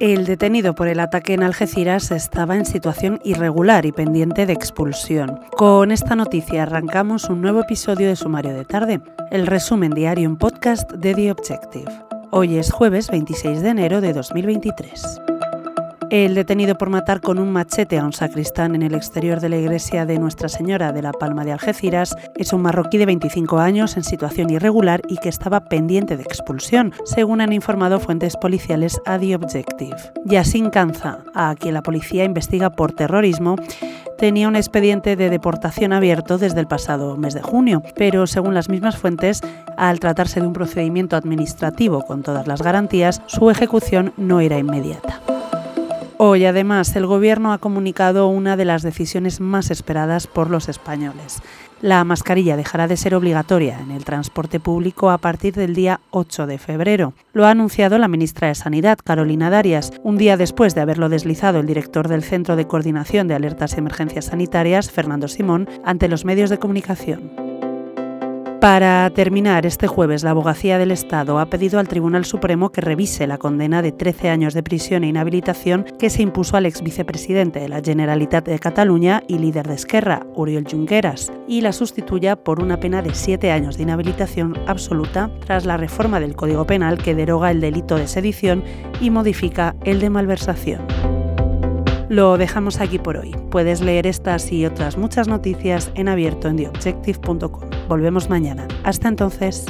El detenido por el ataque en Algeciras estaba en situación irregular y pendiente de expulsión. Con esta noticia arrancamos un nuevo episodio de Sumario de Tarde, el resumen diario en podcast de The Objective. Hoy es jueves 26 de enero de 2023. El detenido por matar con un machete a un sacristán en el exterior de la iglesia de Nuestra Señora de la Palma de Algeciras es un marroquí de 25 años en situación irregular y que estaba pendiente de expulsión, según han informado fuentes policiales a The Objective. Yassin Kanza, a quien la policía investiga por terrorismo, tenía un expediente de deportación abierto desde el pasado mes de junio, pero según las mismas fuentes, al tratarse de un procedimiento administrativo con todas las garantías, su ejecución no era inmediata. Hoy, además, el Gobierno ha comunicado una de las decisiones más esperadas por los españoles. La mascarilla dejará de ser obligatoria en el transporte público a partir del día 8 de febrero. Lo ha anunciado la ministra de Sanidad, Carolina Darias, un día después de haberlo deslizado el director del Centro de Coordinación de Alertas y Emergencias Sanitarias, Fernando Simón, ante los medios de comunicación. Para terminar, este jueves la Abogacía del Estado ha pedido al Tribunal Supremo que revise la condena de 13 años de prisión e inhabilitación que se impuso al ex vicepresidente de la Generalitat de Cataluña y líder de Esquerra, Oriol Junqueras, y la sustituya por una pena de 7 años de inhabilitación absoluta tras la reforma del Código Penal que deroga el delito de sedición y modifica el de malversación. Lo dejamos aquí por hoy. Puedes leer estas y otras muchas noticias en abierto en theobjective.com. Volvemos mañana. Hasta entonces.